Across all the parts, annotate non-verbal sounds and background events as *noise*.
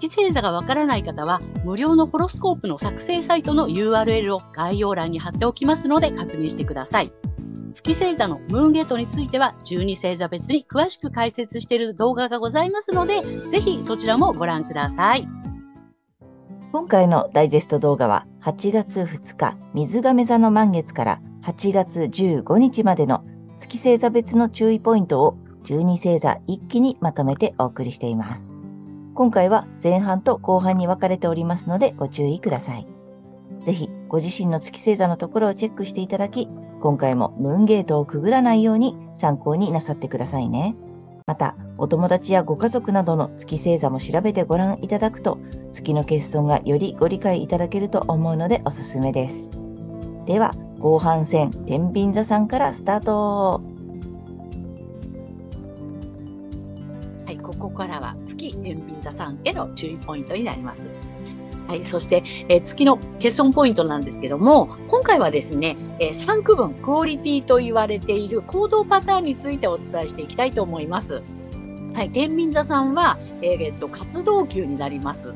月星座がわからない方は、無料のホロスコープの作成サイトの URL を概要欄に貼っておきますので確認してください。月星座のムーンゲートについては、12星座別に詳しく解説している動画がございますので、ぜひそちらもご覧ください。今回のダイジェスト動画は、8月2日、水亀座の満月から8月15日までの月星座別の注意ポイントを12星座一気にまとめてお送りしています。今回は前半と後半に分かれておりますのでご注意ください。ぜひご自身の月星座のところをチェックしていただき、今回もムーンゲートをくぐらないように参考になさってくださいね。また、お友達やご家族などの月星座も調べてご覧いただくと、月の欠損がよりご理解いただけると思うのでおすすめです。では、後半戦、天秤座さんからスタート。からは月天秤座さんへの注意ポイントになります。はい。そして、えー、月の欠損ポイントなんですけども、今回はですね、えー、3区分、クオリティと言われている行動パターンについてお伝えしていきたいと思います。はい。天秤座さんは、えー、えっと、活動級になります。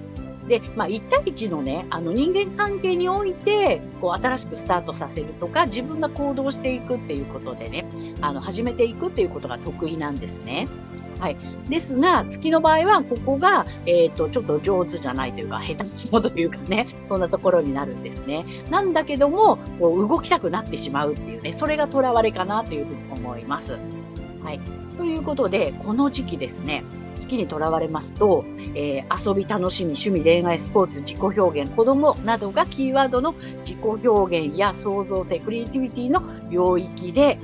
で、まあ、1対1のね、あの人間関係において、こう、新しくスタートさせるとか、自分が行動していくっていうことでね、あの、始めていくっていうことが得意なんですね。はい。ですが、月の場合は、ここが、えっ、ー、と、ちょっと上手じゃないというか、下手くそというかね、そんなところになるんですね。なんだけども、こう、動きたくなってしまうっていうね、それが囚われかなというふうに思います。はい。ということで、この時期ですね、月にとらわれますと、えー、遊び、楽しみ、趣味、恋愛、スポーツ、自己表現、子供などがキーワードの自己表現や創造性、クリエイティビティの領域で、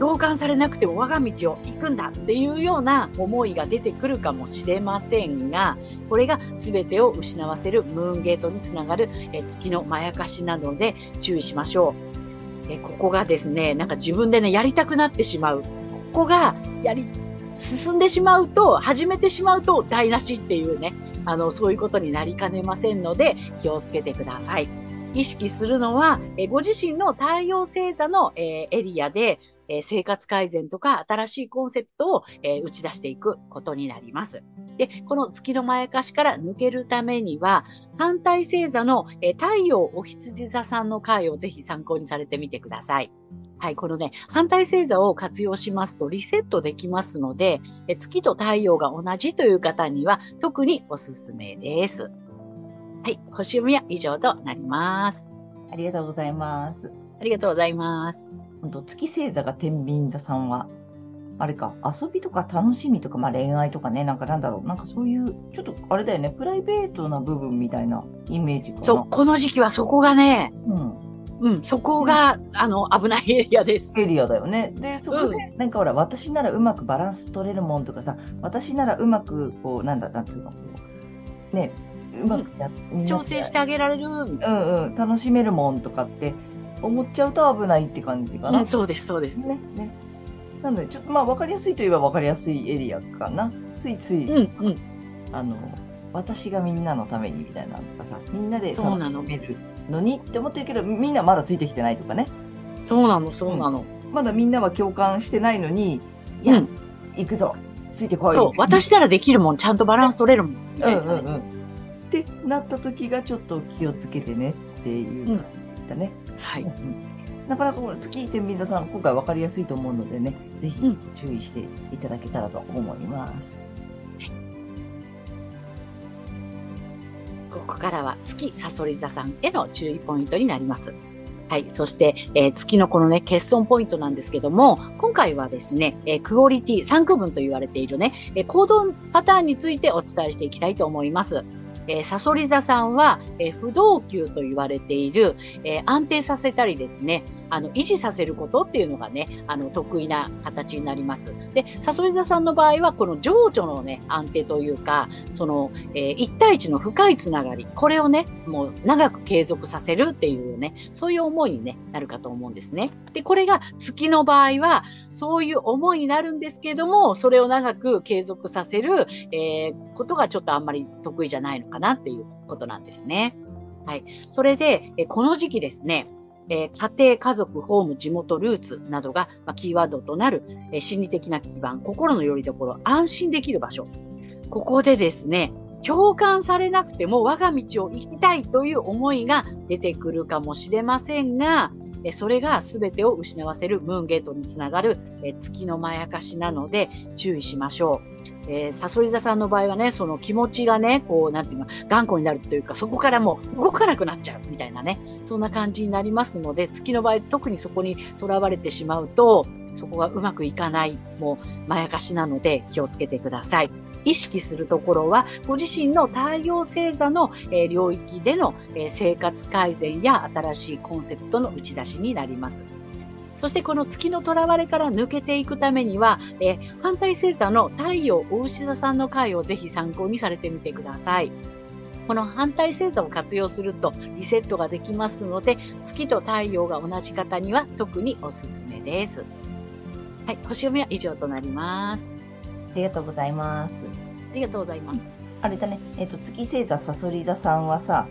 同感されなくても我が道を行くんだっていうような思いが出てくるかもしれませんが、これが全てを失わせるムーンゲートにつながるえ月のまやかしなので注意しましょう。えここがですね、なんか自分でね、やりたくなってしまう。ここがやり、進んでしまうと、始めてしまうと台無しっていうね、あの、そういうことになりかねませんので、気をつけてください。意識するのは、えご自身の太陽星座の、えエリアで、え生活改善とか新しいコンセプトを、え打ち出していくことになります。で、この月のまやかしから抜けるためには、反対星座の、え太陽お羊座さんの回をぜひ参考にされてみてください。はい、このね、反対星座を活用しますとリセットできますので、え月と太陽が同じという方には特におすすめです。はい、星読みは以上となります。ありがとうございます。ありがとうございます。月星座が天秤座さんは、あれか、遊びとか楽しみとか、まあ、恋愛とかね、なんかなんだろう、なんかそういう、ちょっとあれだよね、プライベートな部分みたいなイメージかな。そう、この時期はそこがね、うん。うん、そこが、あの、危ないエリアです。エリアだよね。で、そこで、うん、なんかほら、私ならうまくバランス取れるもんとかさ、私ならうまく、こう、なんだ、なんつうの、ね、うまくや、うん、調整してあげられる。うんうん、楽しめるもんとかって、思っちゃうと危ないって感じかな。うん、そうです、そうです。ね。ねなので、ちょっとまあ分かりやすいといえば分かりやすいエリアかな。ついつい、うんうん、あの、私がみんなのためにみたいなとかさ、みんなで楽しめるのにって思ってるけど、みんなまだついてきてないとかね。そうなの、そうなの。うん、まだみんなは共感してないのに、いや、うん、行くぞ、ついてこい。そう、私ならできるもん、ちゃんとバランス取れるもん。うんうんうん。ってなった時がちょっと気をつけてねっていう感じだね。はい。なかなかこの月天秤座さん、今回分かりやすいと思うのでね、ぜひ注意していただけたらと思います。ここからは月さそり座さんへの注意ポイントになります。はい。そして、えー、月のこのね、欠損ポイントなんですけども、今回はですね、えー、クオリティ3区分と言われているね、えー、行動パターンについてお伝えしていきたいと思います。えー、サソリ座さんは、え、不動級と言われている、え、安定させたりですね、あの、維持させることっていうのがね、あの、得意な形になります。で、サソリ座さんの場合は、この情緒のね、安定というか、その、えー、一対一の深いつながり、これをね、もう長く継続させるっていうね、そういう思いに、ね、なるかと思うんですね。で、これが月の場合は、そういう思いになるんですけども、それを長く継続させる、えー、ことがちょっとあんまり得意じゃないのかなっていうことなんですね。はい。それで、えこの時期ですね、えー、家庭、家族、ホーム、地元、ルーツなどが、まあ、キーワードとなる、えー、心理的な基盤、心の拠り所、安心できる場所。ここでですね、共感されなくても我が道を行きたいという思いが出てくるかもしれませんが、それが全てを失わせるムーンゲートにつながる月のまやかしなので注意しましょう。えー、サソリ座さんの場合はね、その気持ちがね、こう、なんていうの、頑固になるというか、そこからもう動かなくなっちゃうみたいなね、そんな感じになりますので、月の場合、特にそこにとらわれてしまうと、そこがうまくいかない、もう、まやかしなので気をつけてください。意識するところは、ご自身の太陽星座の、え領域での、え生活改善や新しいコンセプトの打ち出しになります。そしてこの月の囚われから抜けていくためには、え反対星座の太陽大牛座さんの回をぜひ参考にされてみてください。この反対星座を活用するとリセットができますので、月と太陽が同じ方には特におすすめです。はい、星読みは以上となります。ありがとうございます。ありがとうございます。あれだね、えっ、ー、と、月星座さそり座さんはさ、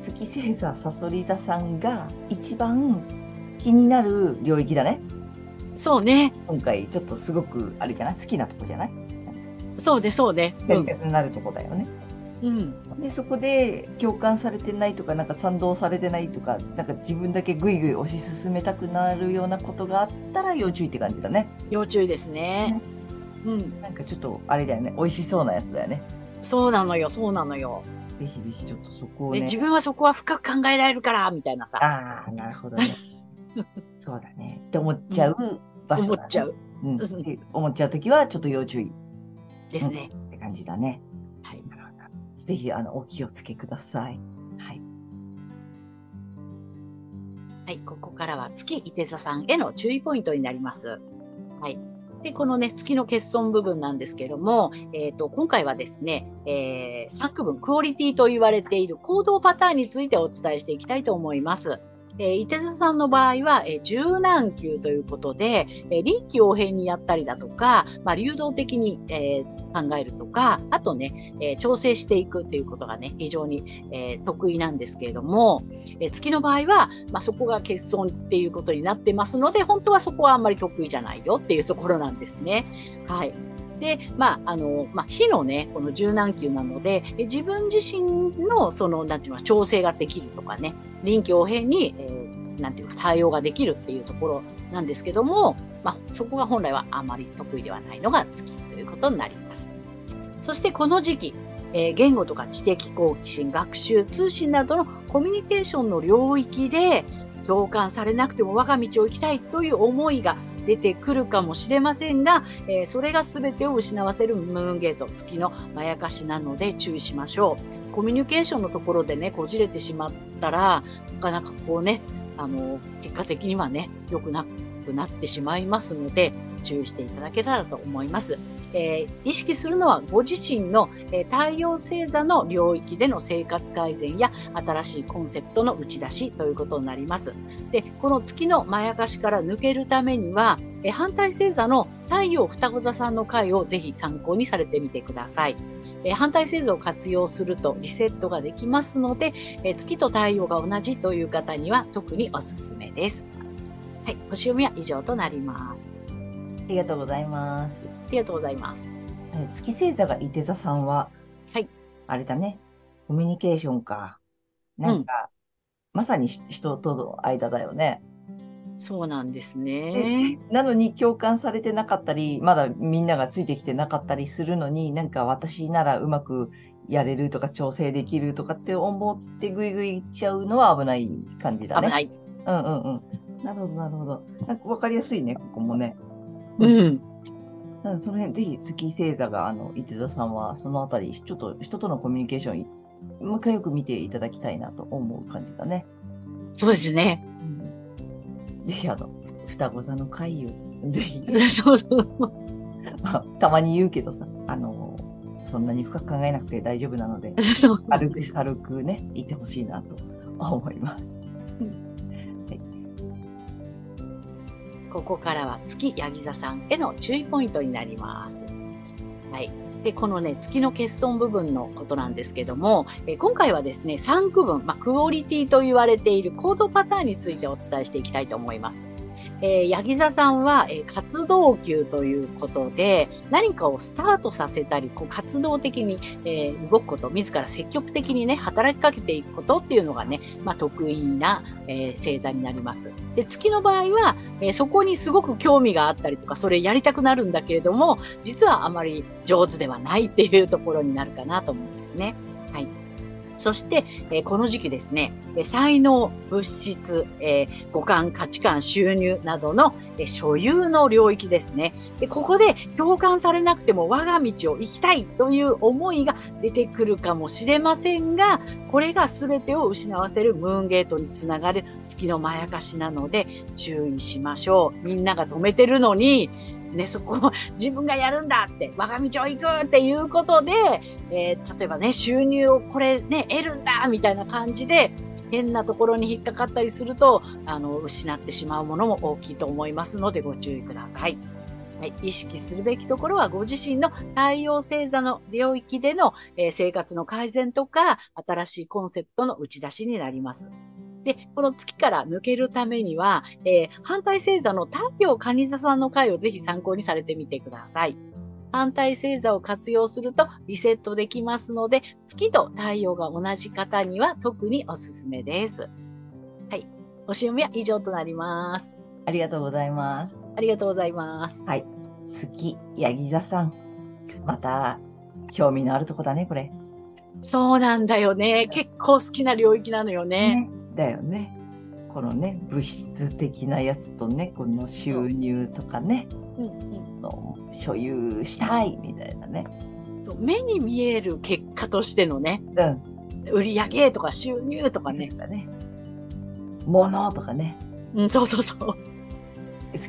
月星座さそり座さんが一番気になる領域だね。そうね。今回ちょっとすごくあれじゃない？好きなとこじゃない？そうでそうね。やりたくなるとこだよね。うん、でそこで共感されてないとかなんか賛同されてないとかなんか自分だけぐいぐい推し進めたくなるようなことがあったら要注意って感じだね。要注意ですね。ねうん、なんかちょっとあれだよね。美味しそうなやつだよね。そうなのよそうなのよ。ぜひぜひちょっとそこをね。自分はそこは深く考えられるからみたいなさ。ああなるほどね。*laughs* そうだね。って思っちゃう場所、ね、思っちゃう、うん、思っちゃう時はちょっと要注意。ですね、うん、って感じだね。はい。ぜひあのお気をつけください。はい。はい、ここからは月伊手座さんへの注意ポイントになります。はい。で、このね、月の欠損部分なんですけども、えっ、ー、と、今回はですね、えー、作文、クオリティと言われている行動パターンについてお伝えしていきたいと思います。えー、伊手座さんの場合は、えー、柔軟球ということで、えー、臨機応変にやったりだとか、まあ、流動的に、えー、考えるとか、あとね、えー、調整していくっていうことがね、非常に、えー、得意なんですけれども、えー、月の場合は、まあ、そこが欠損っていうことになってますので、本当はそこはあんまり得意じゃないよっていうところなんですね。はい。で、まあ、あの、まあ、火のね、この柔軟球なので、自分自身の、その、なんていうの、調整ができるとかね、臨機応変に、えー、なんていうか、対応ができるっていうところなんですけども、まあ、そこが本来はあまり得意ではないのが月ということになります。そしてこの時期、えー、言語とか知的好奇心、学習、通信などのコミュニケーションの領域で共感されなくても我が道を行きたいという思いが出てくるかもしれませんが、えー、それが全てを失わせるムーンゲート、月のまやかしなので注意しましょう。コミュニケーションのところでね、こじれてしまったら、なかなかこうね、あの、結果的にはね、良くなくなってしまいますので、注意していただけたらと思います。えー、意識するのはご自身の、え、太陽星座の領域での生活改善や新しいコンセプトの打ち出しということになります。で、この月のまやかしから抜けるためには、え、反対星座の太陽双子座さんの回をぜひ参考にされてみてください。え反対星座を活用するとリセットができますので、え月と太陽が同じという方には特におすすめです。はい、星読みは以上となります。ありがとうございます。ありがとうございます。月星座が伊手座さんは、はい。あれだね。コミュニケーションか。なんか、うん、まさに人との間だよね。そうなんですね。なのに共感されてなかったり、まだみんながついてきてなかったりするのに、なんか私ならうまくやれるとか調整できるとかって思ってぐいぐいいっちゃうのは危ない感じだね。危ない。うんうんうん。なるほどなるほど。なんか分かりやすいね、ここもね。うん。その辺、ぜひ月星座が、あの、伊手座さんは、そのあたり、ちょっと人とのコミュニケーション、もう一回よく見ていただきたいなと思う感じだね。そうですね。ぜひあの、双子座の会を、ぜひ、そうそう。ま *laughs* あたまに言うけどさ、あの、そんなに深く考えなくて大丈夫なので、*laughs* 軽く。軽くね、言ってほしいなと思います。ここからは月ヤギ座さんへの注意ポイントになります。はい。で、このね、月の欠損部分のことなんですけども、え今回はですね、3区分、まあ、クオリティと言われている行動パターンについてお伝えしていきたいと思います。えー、ヤギ座さんは、えー活動級ということで、何かをスタートさせたり、こう活動的に、えー動くこと、自ら積極的にね、働きかけていくことっていうのがね、まあ、得意な、え星座になります。で、月の場合は、えそこにすごく興味があったりとか、それやりたくなるんだけれども、実はあまり上手ではないっていうところになるかなと思うんですね。はい。そして、えこの時期ですね、え才能、物質、え五感、価値観、収入などの、え所有の領域ですね。で、ここで共感されなくても我が道を行きたいという思いが出てくるかもしれませんが、これが全てを失わせるムーンゲートにつながる月のまやかしなので注意しましょう。みんなが止めてるのに、ね、そこを *laughs* 自分がやるんだって、我が道を行くっていうことで、えー例えばね、収入をこれね、得るんだみたいな感じで、変なところに引っかかったりすると、あの、失ってしまうものも大きいと思いますのでご注意ください。はい、意識するべきところはご自身の太陽星座の領域での、えー生活の改善とか、新しいコンセプトの打ち出しになります。で、この月から抜けるためには、えー反対星座の太陽蟹座さんの回をぜひ参考にされてみてください。反対星座を活用するとリセットできますので、月と太陽が同じ方には特におすすめです。はい。おし読みは以上となります。ありがとうございます。ありがとうございます。月、ヤギ座さん。また、興味のあるとこだね、これ。そうなんだよね。結構好きな領域なのよね。だよね。このね、物質的なやつとね、この収入とかね、うんうんの所有したいみたいなね。そう目に見える結果としてのね、うん。売り上げとか収入とかね。とかね。物とかね。うん、そうそうそう。好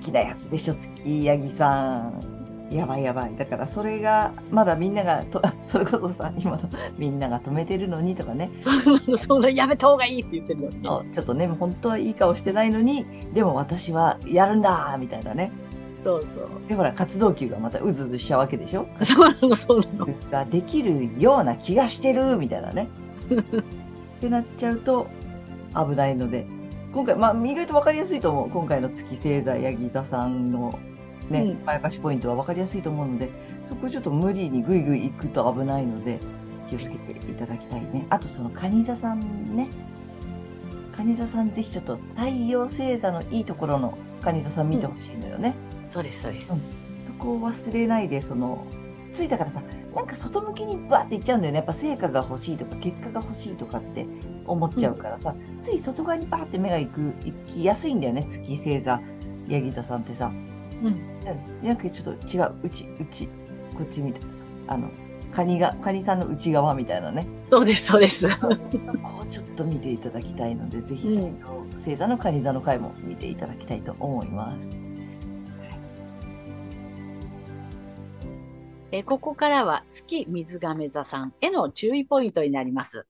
きなやつでしょ、月、ヤギさん。やばいやばい。だからそれが、まだみんながと、*laughs* それこそさ、今のみんなが止めてるのにとかね。そうなの、*laughs* そんなやめた方がいいって言ってるのうちょっとね、本当はいい顔してないのに、でも私はやるんだみたいなね。そうそう。で、ほら、活動球がまたうずうずしちゃうわけでしょそうなの、そうなの。ができるような気がしてるみたいなね。ってなっちゃうと危ないので、今回、まあ、意外と分かりやすいと思う。今回の月星座、ヤギ座さんのね、うやかしポイントは分かりやすいと思うので、そこちょっと無理にぐいぐい行くと危ないので、気をつけていただきたいね。あと、その、蟹座さんね。蟹座さん、ぜひちょっと太陽星座のいいところの蟹座さん見てほしいのよね。そうです、そうです。うんそこを忘れないで、その、ついたからさ、なんか外向きにバーっていっちゃうんだよね。やっぱ成果が欲しいとか、結果が欲しいとかって思っちゃうからさ、つい外側にバーって目が行く、行きやすいんだよね。月星座、ヤギ座さんってさ。うん。うん。なんかちょっと違う、うち、うち、こっちみたいなさ。あの、カニが、カニさんの内側みたいなね。そうです、そうです。そこをちょっと見ていただきたいので、ぜひ、うん星座のカニ座の回も見ていただきたいと思います。えーここからは月水亀座さんへの注意ポイントになります。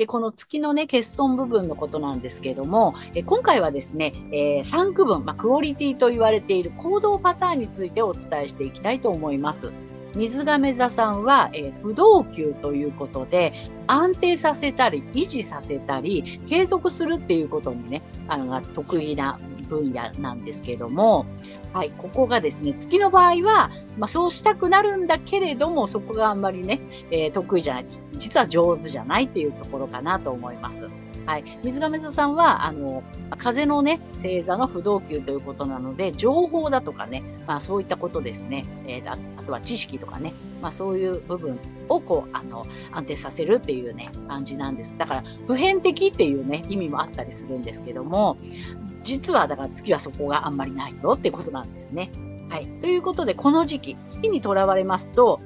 で、この月のね、欠損部分のことなんですけども、え今回はですね、え3区分、まあ、クオリティと言われている行動パターンについてお伝えしていきたいと思います。水亀座さんは、えー不動級ということで、安定させたり、維持させたり、継続するっていうことにね、あの、得意な分野なんですけれども、はい、ここがですね、月の場合は、まあそうしたくなるんだけれども、そこがあんまりね、えー得意じゃない、実は上手じゃないっていうところかなと思います。はい。水亀座さんは、あの、風のね、星座の不動級ということなので、情報だとかね、まあそういったことですね。えーあとは知識とかね、まあそういう部分をこう、あの、安定させるっていうね、感じなんです。だから、普遍的っていうね、意味もあったりするんですけども、実はだから月はそこがあんまりないよってことなんですね。はい。ということで、この時期、月にとらわれますと、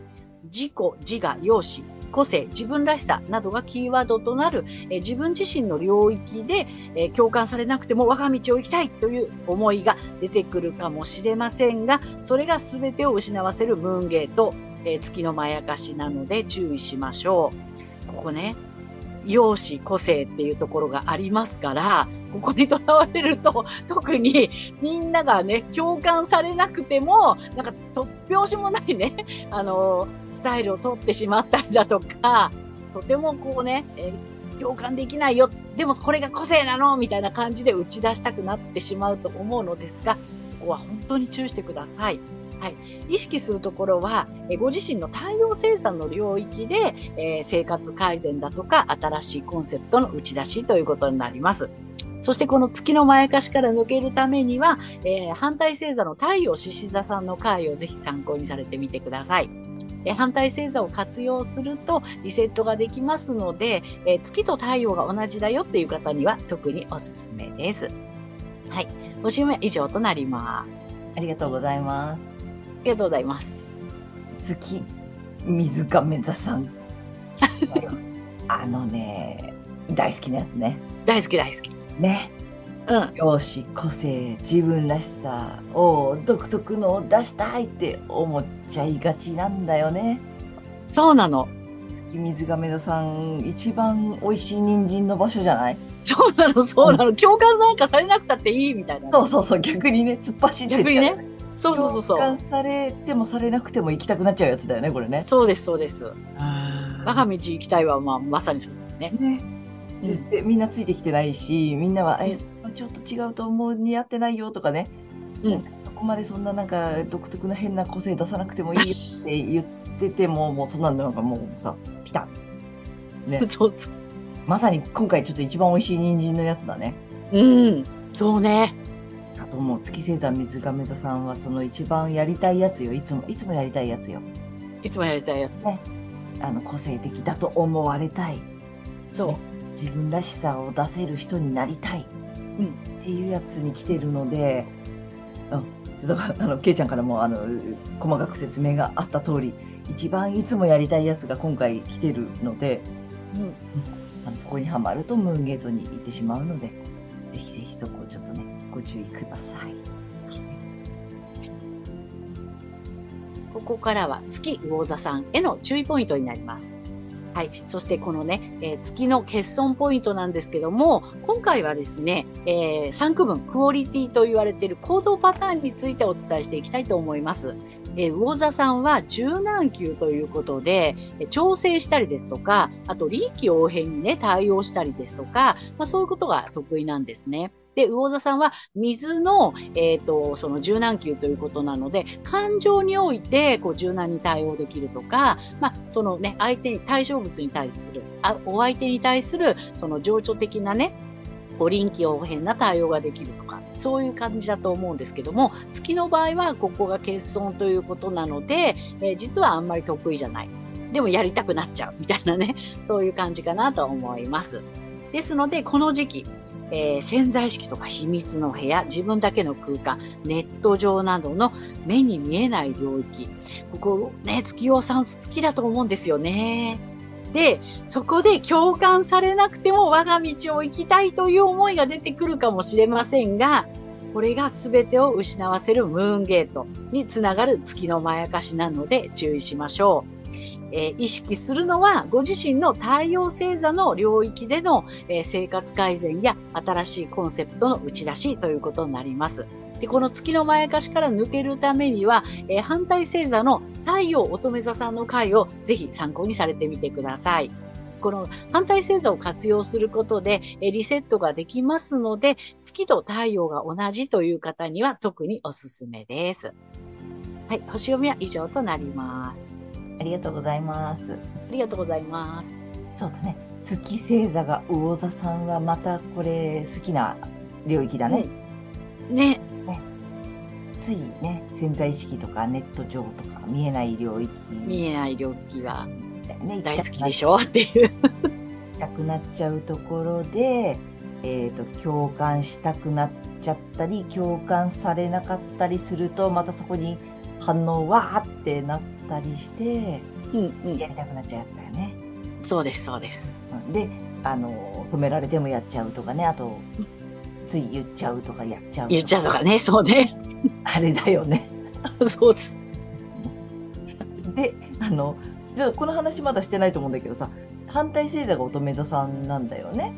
自己、自我、容姿、個性、自分らしさなどがキーワードとなる、え自分自身の領域で、え共感されなくても我が道を行きたいという思いが出てくるかもしれませんが、それが全てを失わせるムーンゲート、えー月のまやかしなので注意しましょう。ここね、容姿、個性っていうところがありますから、ここにとらわれると、特にみんながね、共感されなくても、なんか突拍子もないね、あの、スタイルを取ってしまったりだとか、とてもこうね、えー共感できないよ。でもこれが個性なのみたいな感じで打ち出したくなってしまうと思うのですが、ここは本当に注意してください。はい。意識するところは、えご自身の太陽星座の領域で、えー生活改善だとか、新しいコンセプトの打ち出しということになります。そしてこの月のまやかしから抜けるためには、えー反対星座の太陽獅子座さんの回をぜひ参考にされてみてください。え反対星座を活用するとリセットができますので、えー月と太陽が同じだよっていう方には特におすすめです。はい。おしめ以上となります。ありがとうございます。ありがとうございます。月、水亀座さん。*laughs* あのね、大好きなやつね。大好き大好き。ね。うん。容姿、個性、自分らしさを独特のを出したいって思っちゃいがちなんだよね。そうなの。月水亀座さん、一番美味しい人参の場所じゃない？そうなの、そうなの。共感なんかされなくたっていいみたいなね。そうそうそう、逆にね、突っ走って逆にね。そうそうそうそう。共感されてもされなくても行きたくなっちゃうやつだよね、これね。そうです、そうです。あ我が道行きたいは、まあ、まさにそうだね。ね。うんでみんなついてきてないし、みんなは、うんえ、ちょっと違うと思う、似合ってないよとかね。うんそこまでそんななんか独特な変な個性出さなくてもいいよって言ってても、もうそんなのなんかもうさ、ピタッ。ね。そうそう。まさに今回ちょっと一番美味しい人参のやつだね。うん。そうね。かと思う。月星座水亀座さんはその一番やりたいやつよ。いつも、いつもやりたいやつよ。いつもやりたいやつ。あの、個性的だと思われたい。そう。自分らしさを出せる人になりたい。うんっていうやつに来てるので、うん、ちょっとあの、けいちゃんからもあの、細かく説明があった通り、一番いつもやりたいやつが今回来てるので、うん。あのそこにはまるとムーンゲートに行ってしまうので、ぜひぜひそこご注意ください。ここからは月魚座さんへの注意ポイントになります。はい。そしてこのね、えー月の欠損ポイントなんですけども、今回はですね、え3区分、クオリティと言われている行動パターンについてお伝えしていきたいと思います。え魚座さんは柔軟球ということで、え調整したりですとか、あと臨機応変にね、対応したりですとか、まあそういうことが得意なんですね。で、魚座さんは水の、えっ、と、その柔軟球ということなので、感情において、こう、柔軟に対応できるとか、まあ、そのね、相手に、対象物に対する、あお相手に対する、その情緒的なね、こう臨機応変な対応ができるとか、そういう感じだと思うんですけども、月の場合はここが欠損ということなので、えー実はあんまり得意じゃない。でもやりたくなっちゃうみたいなね、*laughs* そういう感じかなと思います。ですので、この時期、えー潜在意識とか秘密の部屋、自分だけの空間、ネット上などの目に見えない領域。ここね、月夜さん好きだと思うんですよね。で、そこで共感されなくても我が道を行きたいという思いが出てくるかもしれませんが、これが全てを失わせるムーンゲートにつながる月のまやかしなので注意しましょう。えー意識するのはご自身の太陽星座の領域での、えー生活改善や新しいコンセプトの打ち出しということになります。でこの月のまやかしから抜けるためには、えー反対星座の太陽乙女座さんの回をぜひ参考にされてみてください。この反対星座を活用することで、えーリセットができますので、月と太陽が同じという方には特におすすめです。はい、星読みは以上となります。ありがとうございます。ありがとうございます。そうだね。月星座が魚座さんはまたこれ好きな領域だね。ね、ついね、潜在意識とかネット上とか見えない領域見えない領域がね、大好きでしょ？っていう。行きたくなっちゃうところで、えっ、と、共感したくなっちゃったり、共感されなかったりすると、またそこに反応わーってなったりして、うんうんやりたくなっちゃうやつだよね。そうです、そうです。うんで、あの、止められてもやっちゃうとかね、あと、つい言っちゃうとかやっちゃう言っちゃうとかね、そうね。あれだよね。*laughs* そうです。で、あの、じゃあこの話まだしてないと思うんだけどさ、反対星座が乙女座さんなんだよね。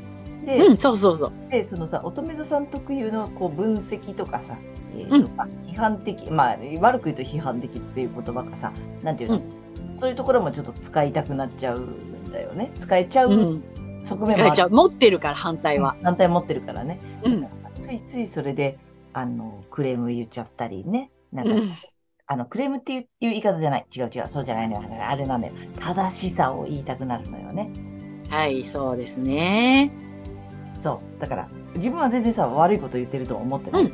で、うん、そうそうそう。でそのさ乙女座さん特有のこう分析とかさ、えーうんあ批判的まあ悪く言うと批判的っていう言葉がさなんていうの、そういうところもちょっと使いたくなっちゃうんだよね使えちゃう。うん側面もある、使えちゃう。持ってるから、反対は。反対持ってるからね、うん。ついついそれであのクレーム言っちゃったりね。なんか、うん。あのクレームっていう言い方じゃない。違う違うそうじゃないのよ。あれなんだよ。正しさを言いたくなるのよね。はい、そうですね。そう。だから自分は全然さ悪いこと言ってるとは思ってない。し、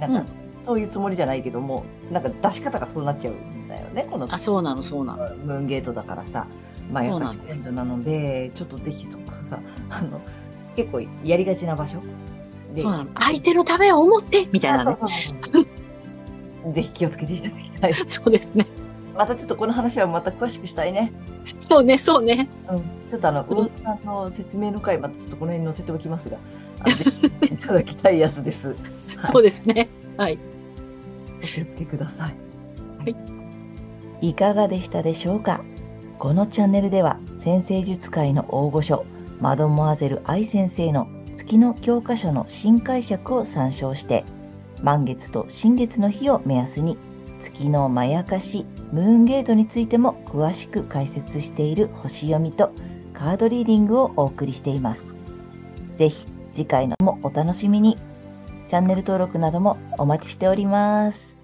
なんか、そういうつもりじゃないけどもなんか出し方がそうなっちゃうんだよねこのあ、そうなの、そうなの。ムーンゲートだからさまあやっぱそうなのでちょっとぜひそこさ *laughs* あの結構やりがちな場所でそうなの。相手のためを思って、みたいなね。あそうそうそうぜひ気をつけていただきたい *laughs* そうですね。またちょっとこの話はまた詳しくしたいねそうね、そうね。うん、ちょっとあの、うん魚津さんの説明の回、またちょっとこの辺に載せておきますが、*laughs* いただきたいやつです。そうですね。はい。お気をつけください。はい。いかがでしたでしょうか？このチャンネルでは、先生術界の大御所、マドモアゼル愛先生の月の教科書の新解釈を参照して、満月と新月の日を目安に、月のまやかし、ムーンゲートについても詳しく解説している星読みとカードリーディングをお送りしています。ぜひ次回のもお楽しみに。チャンネル登録などもお待ちしております。